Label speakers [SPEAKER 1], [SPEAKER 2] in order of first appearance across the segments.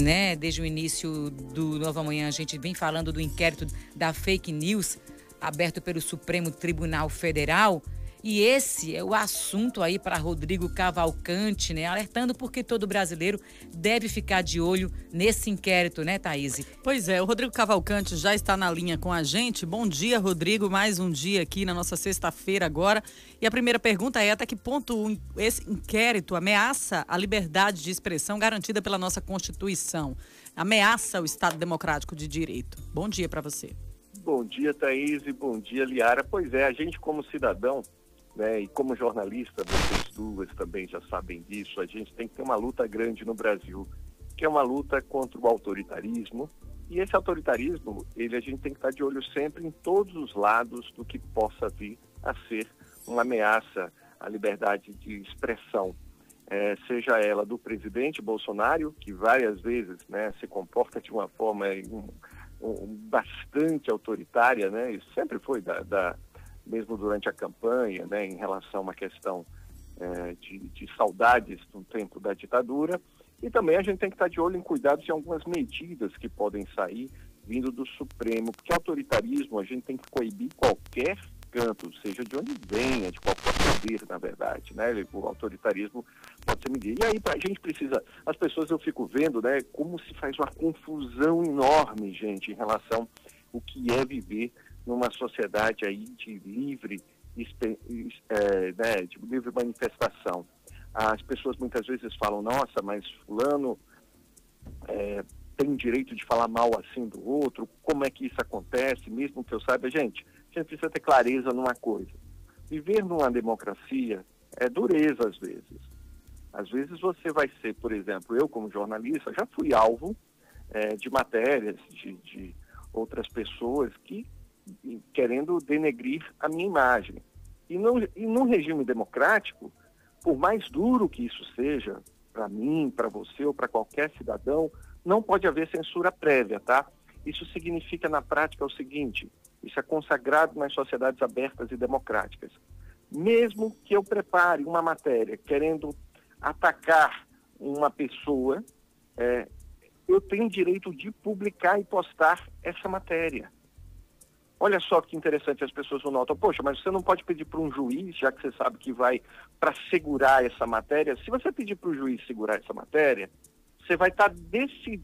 [SPEAKER 1] né? Desde o início do Nova Manhã, a gente vem falando do inquérito da fake news aberto pelo Supremo Tribunal Federal. E esse é o assunto aí para Rodrigo Cavalcante, né? Alertando porque todo brasileiro deve ficar de olho nesse inquérito, né, Thaís?
[SPEAKER 2] Pois é, o Rodrigo Cavalcante já está na linha com a gente. Bom dia, Rodrigo. Mais um dia aqui na nossa sexta-feira agora. E a primeira pergunta é até que ponto esse inquérito ameaça a liberdade de expressão garantida pela nossa Constituição? Ameaça o Estado Democrático de Direito. Bom dia para você.
[SPEAKER 3] Bom dia, Thaís, e bom dia, Liara. Pois é, a gente como cidadão né? E como jornalista, vocês duas também já sabem disso, a gente tem que ter uma luta grande no Brasil, que é uma luta contra o autoritarismo. E esse autoritarismo, ele a gente tem que estar de olho sempre em todos os lados do que possa vir a ser uma ameaça à liberdade de expressão. É, seja ela do presidente Bolsonaro, que várias vezes né, se comporta de uma forma um, um, bastante autoritária, né, e sempre foi da, da mesmo durante a campanha, né, em relação a uma questão é, de, de, saudades do tempo da ditadura. E também a gente tem que estar de olho em cuidados de algumas medidas que podem sair vindo do Supremo, porque autoritarismo a gente tem que coibir qualquer canto, seja de onde venha, de qualquer poder, na verdade, né? O autoritarismo pode ser medido. E aí a gente precisa, as pessoas eu fico vendo, né, como se faz uma confusão enorme, gente, em relação ao que é viver numa sociedade aí de livre, é, né, de livre manifestação. As pessoas muitas vezes falam, nossa, mas fulano é, tem direito de falar mal assim do outro, como é que isso acontece, mesmo que eu saiba. Gente, a gente precisa ter clareza numa coisa. Viver numa democracia é dureza às vezes. Às vezes você vai ser, por exemplo, eu como jornalista já fui alvo é, de matérias de, de outras pessoas que querendo denegrir a minha imagem. E, não, e num regime democrático, por mais duro que isso seja, para mim, para você ou para qualquer cidadão, não pode haver censura prévia, tá? Isso significa na prática o seguinte: isso é consagrado nas sociedades abertas e democráticas. Mesmo que eu prepare uma matéria querendo atacar uma pessoa, é, eu tenho direito de publicar e postar essa matéria. Olha só que interessante, as pessoas vão notar, poxa, mas você não pode pedir para um juiz, já que você sabe que vai para segurar essa matéria. Se você pedir para o juiz segurar essa matéria, você vai estar tá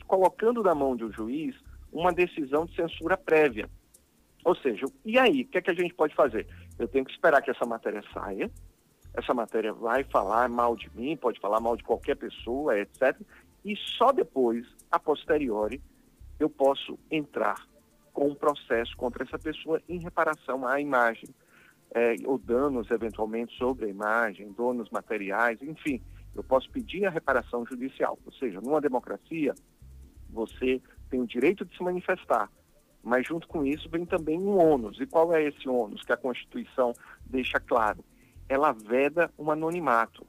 [SPEAKER 3] colocando na mão de um juiz uma decisão de censura prévia. Ou seja, e aí, o que, é que a gente pode fazer? Eu tenho que esperar que essa matéria saia, essa matéria vai falar mal de mim, pode falar mal de qualquer pessoa, etc. E só depois, a posteriori, eu posso entrar com um processo contra essa pessoa em reparação à imagem, é, ou danos eventualmente sobre a imagem, danos materiais, enfim, eu posso pedir a reparação judicial. Ou seja, numa democracia, você tem o direito de se manifestar, mas junto com isso vem também um ônus. E qual é esse ônus que a Constituição deixa claro? Ela veda um anonimato.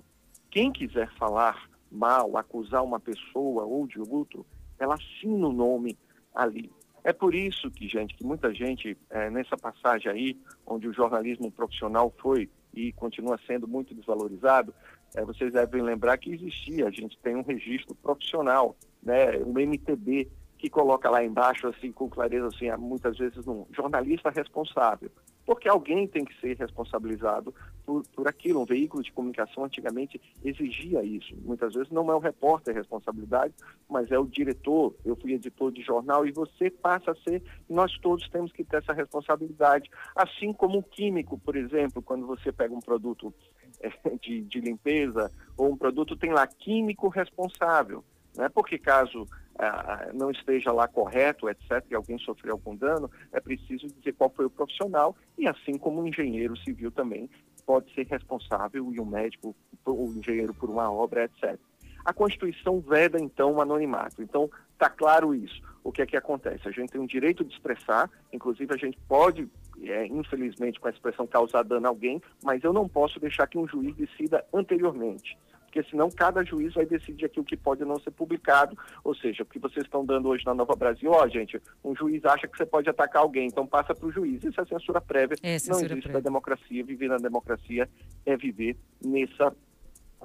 [SPEAKER 3] Quem quiser falar mal, acusar uma pessoa ou de outro, ela assina o nome ali. É por isso que, gente, que muita gente, é, nessa passagem aí, onde o jornalismo profissional foi e continua sendo muito desvalorizado, é, vocês devem lembrar que existia, a gente tem um registro profissional, né, um MTB, que coloca lá embaixo, assim, com clareza, assim, muitas vezes um jornalista responsável porque alguém tem que ser responsabilizado por, por aquilo. Um veículo de comunicação antigamente exigia isso. Muitas vezes não é o repórter a responsabilidade, mas é o diretor. Eu fui editor de jornal e você passa a ser, nós todos temos que ter essa responsabilidade. Assim como um químico, por exemplo, quando você pega um produto é, de, de limpeza ou um produto tem lá químico responsável. Né? Porque caso ah, não esteja lá correto, etc., e alguém sofreu algum dano, é preciso dizer qual foi o profissional, e assim como o engenheiro civil também pode ser responsável, e o médico, o engenheiro por uma obra, etc. A Constituição veda, então, o anonimato. Então, está claro isso. O que é que acontece? A gente tem um direito de expressar, inclusive a gente pode, é, infelizmente, com a expressão causar dano a alguém, mas eu não posso deixar que um juiz decida anteriormente porque senão cada juiz vai decidir aqui o que pode não ser publicado, ou seja, o que vocês estão dando hoje na Nova Brasil, ó, gente, um juiz acha que você pode atacar alguém, então passa para o juiz. Isso é censura prévia, é censura não existe prévia. da democracia, viver na democracia é viver nessa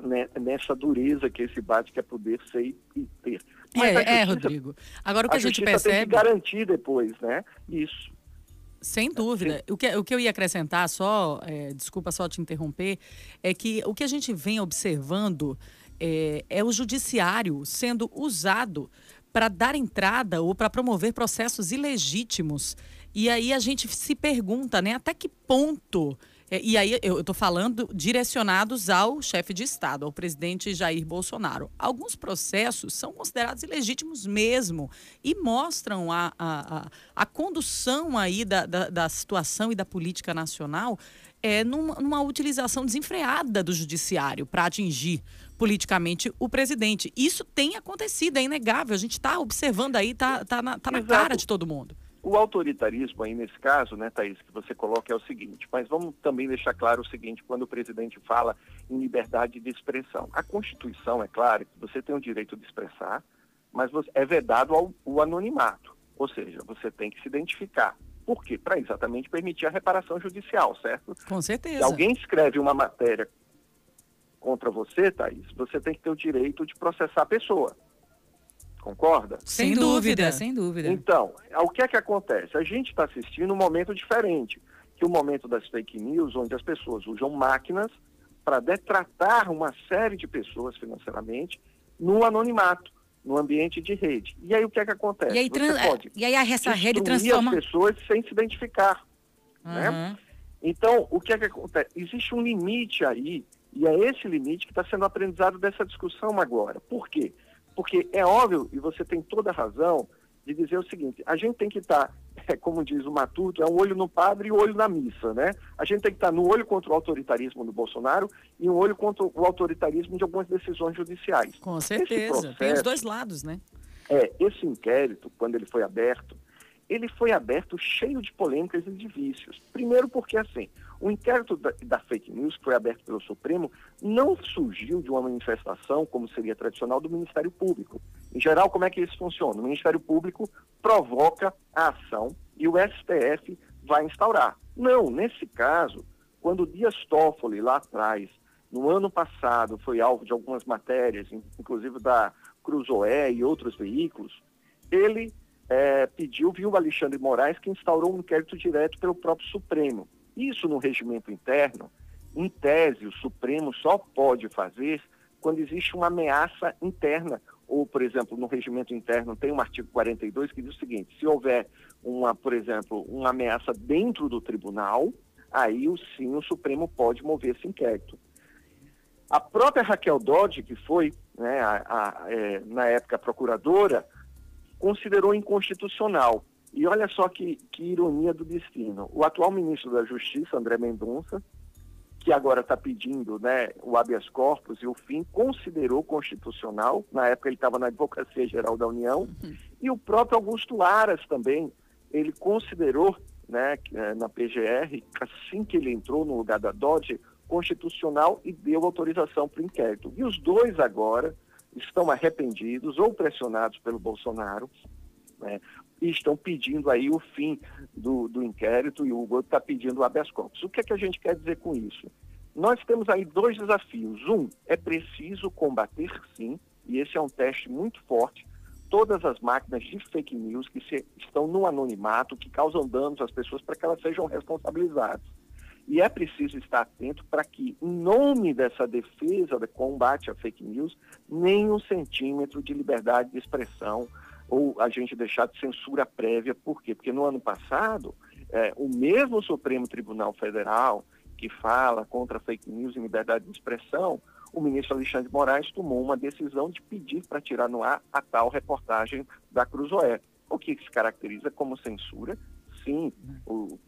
[SPEAKER 3] né, nessa dureza que esse bate quer poder ser e ter.
[SPEAKER 2] Mas é, é, Rodrigo. Agora o que a, a gente percebe. Tem
[SPEAKER 3] que garantir depois, né? Isso.
[SPEAKER 2] Sem dúvida. O que, o que eu ia acrescentar, só, é, desculpa só te interromper, é que o que a gente vem observando é, é o judiciário sendo usado para dar entrada ou para promover processos ilegítimos. E aí a gente se pergunta, né, até que ponto é, e aí eu estou falando direcionados ao chefe de Estado, ao presidente Jair Bolsonaro. Alguns processos são considerados ilegítimos mesmo e mostram a, a, a, a condução aí da, da, da, situação e da política nacional é, numa, numa utilização desenfreada do judiciário para atingir politicamente o presidente. Isso tem acontecido, é inegável. A gente está observando aí, está tá na, tá na cara de todo mundo.
[SPEAKER 3] O autoritarismo aí nesse caso, né, Thaís, que você coloca é o seguinte, mas vamos também deixar claro o seguinte, quando o presidente fala em liberdade de expressão. A Constituição, é claro, que você tem o direito de expressar, mas é vedado ao, o anonimato, ou seja, você tem que se identificar. Por quê? Para exatamente permitir a reparação judicial, certo?
[SPEAKER 2] Com certeza.
[SPEAKER 3] Se alguém escreve uma matéria contra você, Thaís, você tem que ter o direito de processar a pessoa. Concorda?
[SPEAKER 2] Sem, dúvida, sem dúvida.
[SPEAKER 3] Então, o que é que acontece? A gente está assistindo um momento diferente, que é o momento das fake news, onde as pessoas usam máquinas para detratar uma série de pessoas financeiramente no anonimato, no ambiente de rede. E aí o que é que acontece?
[SPEAKER 1] E aí, e aí essa rede transforma
[SPEAKER 3] as pessoas sem se identificar, uhum. né? Então, o que é que acontece? Existe um limite aí, e é esse limite que está sendo aprendizado dessa discussão agora. Por quê? Porque é óbvio, e você tem toda a razão, de dizer o seguinte, a gente tem que estar, tá, é, como diz o Matuto, é um olho no padre e um olho na missa, né? A gente tem que estar tá no olho contra o autoritarismo do Bolsonaro e um olho contra o autoritarismo de algumas decisões judiciais.
[SPEAKER 2] Com certeza, processo, tem os dois lados, né?
[SPEAKER 3] É, esse inquérito, quando ele foi aberto, ele foi aberto cheio de polêmicas e de vícios. Primeiro porque, assim, o inquérito da, da, fake news, que foi aberto pelo Supremo, não surgiu de uma manifestação, como seria tradicional, do Ministério Público. Em geral, como é que isso funciona? O Ministério Público provoca a ação e o STF vai instaurar. Não, nesse caso, quando o Dias Toffoli, lá atrás, no ano passado, foi alvo de algumas matérias, inclusive da Cruzoé e outros veículos, ele é, pediu, viu Alexandre Moraes, que instaurou um inquérito direto pelo próprio Supremo. Isso no regimento interno, em tese, o Supremo só pode fazer quando existe uma ameaça interna. Ou, por exemplo, no regimento interno tem um artigo 42 que diz o seguinte: se houver uma, por exemplo, uma ameaça dentro do tribunal, aí sim o Supremo pode mover esse inquérito. A própria Raquel Dodge, que foi, né, a, a, é, na época, procuradora, considerou inconstitucional e olha só que, que ironia do destino. O atual ministro da Justiça, André Mendonça, que agora está pedindo né, o habeas corpus e o fim, considerou constitucional, na época ele estava na Advocacia Geral da União, uhum. e o próprio Augusto Aras também, ele considerou né, eh, na PGR, assim que ele entrou no lugar da Dodge, constitucional e deu autorização para o inquérito. E os dois agora estão arrependidos ou pressionados pelo Bolsonaro, né, e estão pedindo aí o fim do, do inquérito e o outro está pedindo o habeas corpus. O que é que a gente quer dizer com isso? Nós temos aí dois desafios. Um, é preciso combater, sim, e esse é um teste muito forte, todas as máquinas de fake news que se, estão no anonimato, que causam danos às pessoas para que elas sejam responsabilizadas. E é preciso estar atento para que, em nome dessa defesa, do combate à fake news, nem um centímetro de liberdade de expressão ou a gente deixar de censura prévia. Por quê? Porque no ano passado, é, o mesmo Supremo Tribunal Federal, que fala contra fake news e liberdade de expressão, o ministro Alexandre Moraes tomou uma decisão de pedir para tirar no ar a tal reportagem da Cruzoé, o que se caracteriza como censura. Sim,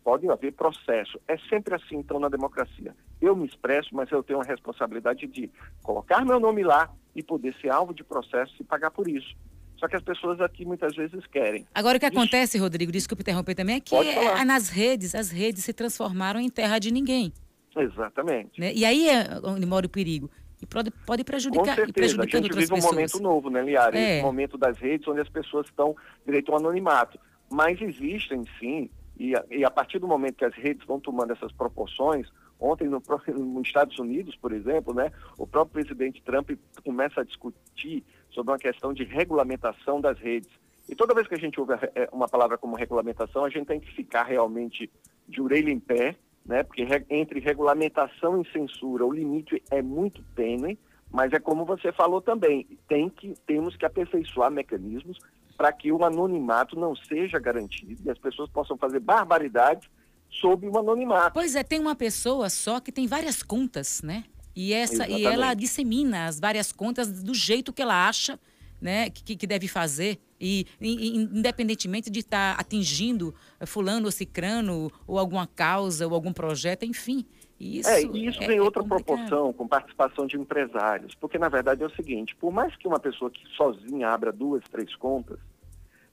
[SPEAKER 3] pode haver processo. É sempre assim, então, na democracia. Eu me expresso, mas eu tenho a responsabilidade de colocar meu nome lá e poder ser alvo de processo e pagar por isso. Só que as pessoas aqui muitas vezes querem.
[SPEAKER 1] Agora o que Isso. acontece, Rodrigo, desculpe interromper também, é que é, nas redes, as redes se transformaram em terra de ninguém.
[SPEAKER 3] Exatamente.
[SPEAKER 1] Né? E aí é onde mora o perigo. E pode, pode prejudicar.
[SPEAKER 3] Com certeza, a gente vive um momento novo, né, Liara? É. Esse momento das redes onde as pessoas estão direito ao anonimato. Mas existem sim, e a, e a partir do momento que as redes vão tomando essas proporções, Ontem, no, nos Estados Unidos, por exemplo, né, o próprio presidente Trump começa a discutir sobre uma questão de regulamentação das redes. E toda vez que a gente ouve é, uma palavra como regulamentação, a gente tem que ficar realmente de orelha em pé, né? Porque entre regulamentação e censura o limite é muito tênue, mas é como você falou também, tem que temos que aperfeiçoar mecanismos para que o anonimato não seja garantido e as pessoas possam fazer barbaridades sob o anonimato.
[SPEAKER 1] Pois é, tem uma pessoa só que tem várias contas, né? E essa e ela dissemina as várias contas do jeito que ela acha, né, que, que deve fazer. E, independentemente de estar tá atingindo fulano ou cicrano, ou alguma causa, ou algum projeto, enfim. Isso
[SPEAKER 3] é, e isso é, vem é outra proporção com participação de empresários. Porque, na verdade, é o seguinte, por mais que uma pessoa que sozinha abra duas, três contas,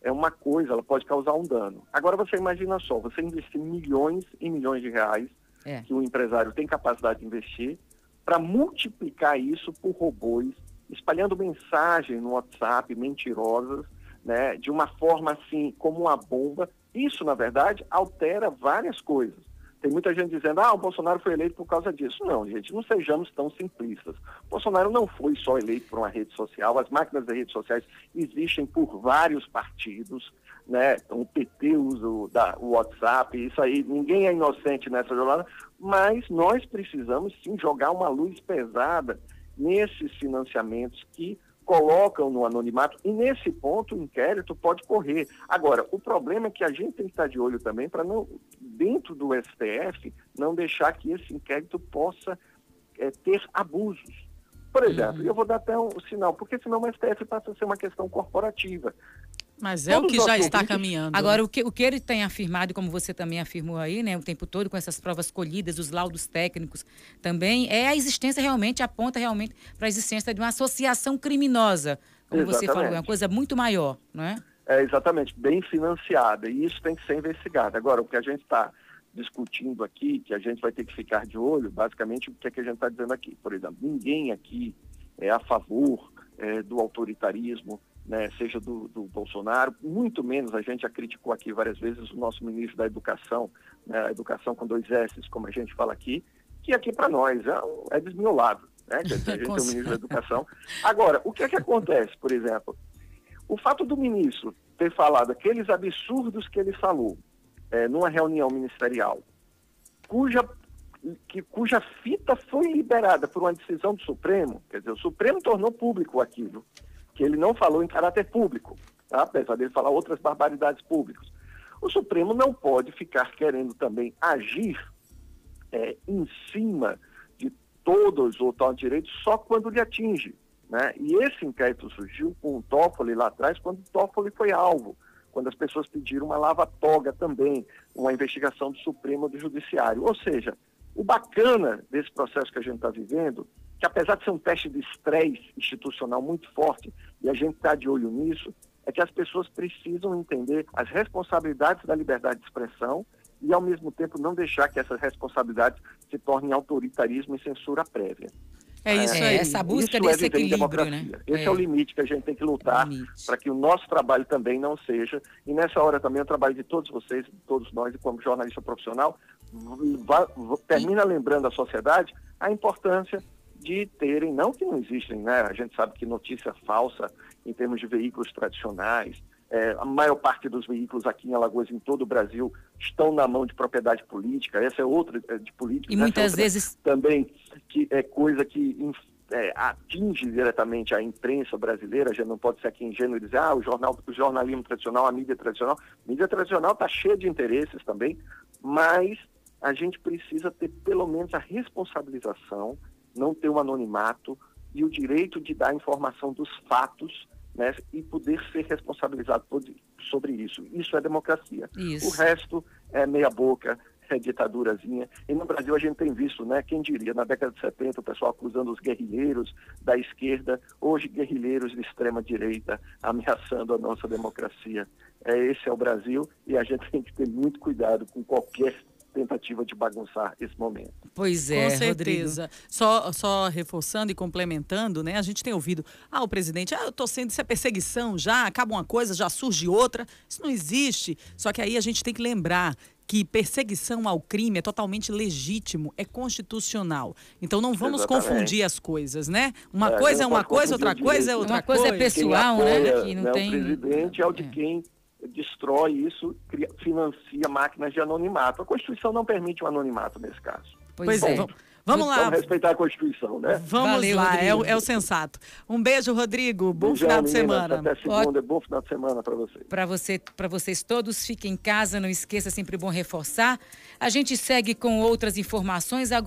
[SPEAKER 3] é uma coisa, ela pode causar um dano. Agora você imagina só, você investir milhões e milhões de reais é. que o empresário tem capacidade de investir para multiplicar isso por robôs, espalhando mensagem no WhatsApp mentirosas né, de uma forma assim, como uma bomba. Isso, na verdade, altera várias coisas. Tem muita gente dizendo, ah, o Bolsonaro foi eleito por causa disso. Não, gente, não sejamos tão simplistas. O Bolsonaro não foi só eleito por uma rede social, as máquinas das redes sociais existem por vários partidos, né? O PT usa o, da, o WhatsApp, isso aí, ninguém é inocente nessa jornada, mas nós precisamos sim jogar uma luz pesada nesses financiamentos que colocam no anonimato e nesse ponto o inquérito pode correr. Agora, o problema é que a gente tem que estar de olho também para não dentro do STF não deixar que esse inquérito possa é, ter abusos. Por exemplo, uhum. eu vou dar até um sinal, porque senão o STF passa a ser uma questão corporativa.
[SPEAKER 2] Mas é Todos o que já está caminhando.
[SPEAKER 1] Agora, o que, o que ele tem afirmado, como você também afirmou aí, né, o tempo todo, com essas provas colhidas, os laudos técnicos também, é a existência realmente, aponta realmente para a existência de uma associação criminosa, como exatamente. você falou, é uma coisa muito maior, não é?
[SPEAKER 3] É, exatamente, bem financiada, e isso tem que ser investigado. Agora, o que a gente está discutindo aqui, que a gente vai ter que ficar de olho, basicamente, o que, é que a gente está dizendo aqui. Por exemplo, ninguém aqui é a favor é, do autoritarismo, né, seja do, do, Bolsonaro, muito menos a gente já criticou aqui várias vezes o nosso ministro da Educação, né, a educação com dois S, como a gente fala aqui, que aqui para nós é, é desmiolado. Né? A gente é o ministro da Educação. Agora, o que é que acontece, por exemplo? O fato do ministro ter falado aqueles absurdos que ele falou é, numa reunião ministerial, cuja, que, cuja fita foi liberada por uma decisão do Supremo, quer dizer, o Supremo tornou público aquilo, que ele não falou em caráter público, tá? apesar dele falar outras barbaridades públicas. O Supremo não pode ficar querendo também agir é, em cima de todos os outros direitos só quando lhe atinge. Né? E esse inquérito surgiu com o Toffoli lá atrás, quando o Toffoli foi alvo, quando as pessoas pediram uma lava-toga também, uma investigação do Supremo do Judiciário. Ou seja, o bacana desse processo que a gente está vivendo, que apesar de ser um teste de estresse institucional muito forte, e a gente está de olho nisso, é que as pessoas precisam entender as responsabilidades da liberdade de expressão e, ao mesmo tempo, não deixar que essas responsabilidades se tornem autoritarismo e censura prévia.
[SPEAKER 1] É isso é, aí. Essa busca isso é desse é equilíbrio, né?
[SPEAKER 3] Esse é. é. o limite que a gente tem que lutar para que o nosso trabalho também não seja, e nessa hora também o trabalho de todos vocês, de todos nós, como jornalista profissional, termina lembrando à sociedade a importância de terem, não que não existem, né? A gente sabe que notícia falsa em termos de veículos tradicionais, é, a maior parte dos veículos aqui em Alagoas, em todo o Brasil, estão na mão de propriedade política. Essa é outra é, de política.
[SPEAKER 1] E muitas vezes
[SPEAKER 3] também que é coisa que é, atinge diretamente a imprensa brasileira. A gente não pode ser aqui ingênuo e dizer, ah, o jornal, o jornalismo tradicional, a mídia tradicional. A mídia tradicional está cheia de interesses também, mas a gente precisa ter pelo menos a responsabilização, não ter o um anonimato e o direito de dar informação dos fatos né, e poder ser responsabilizado por, sobre isso. Isso é democracia. Isso. O resto é meia boca, é ditadurazinha. E no Brasil a gente tem visto, né, quem diria, na década de 70 o pessoal acusando os guerrilheiros da esquerda, hoje guerrilheiros de extrema direita ameaçando a nossa democracia. É, esse é o Brasil e a gente tem que ter muito cuidado com qualquer tentativa de bagunçar esse momento.
[SPEAKER 2] Pois é, Com certeza. Só, só reforçando e complementando, né? A gente tem ouvido, ah, o presidente, ah, eu estou sendo, isso é perseguição já, acaba uma coisa, já surge outra. Isso não existe. Só que aí a gente tem que lembrar que perseguição ao crime é totalmente legítimo, é constitucional. Então não vamos
[SPEAKER 3] Exatamente.
[SPEAKER 2] confundir as coisas, né? Uma
[SPEAKER 3] É,
[SPEAKER 2] coisa é uma coisa, outra coisa é outra
[SPEAKER 1] Uma coisa é
[SPEAKER 2] coisa.
[SPEAKER 1] pessoal, né?
[SPEAKER 3] apoia,
[SPEAKER 1] Que não
[SPEAKER 3] né,
[SPEAKER 1] tem-
[SPEAKER 3] O presidente é o de
[SPEAKER 1] É.
[SPEAKER 3] quem destrói isso, cria- financia máquinas de anonimato. A Constituição não permite um anonimato nesse caso.
[SPEAKER 2] Pois é.
[SPEAKER 1] é.
[SPEAKER 2] Vamos, vamos lá.
[SPEAKER 3] Vamos respeitar a Constituição, né?
[SPEAKER 2] Vamos
[SPEAKER 1] Valeu,
[SPEAKER 2] lá, é, o- é o sensato. Um beijo, Rodrigo. Bom
[SPEAKER 3] Beijão,
[SPEAKER 2] final de
[SPEAKER 3] meninas.
[SPEAKER 2] semana.
[SPEAKER 3] Até segunda. Bom final de semana para vocês.
[SPEAKER 1] Para você, para vocês todos, fiquem em casa, não esqueça, sempre bom reforçar. A gente segue com outras informações agora.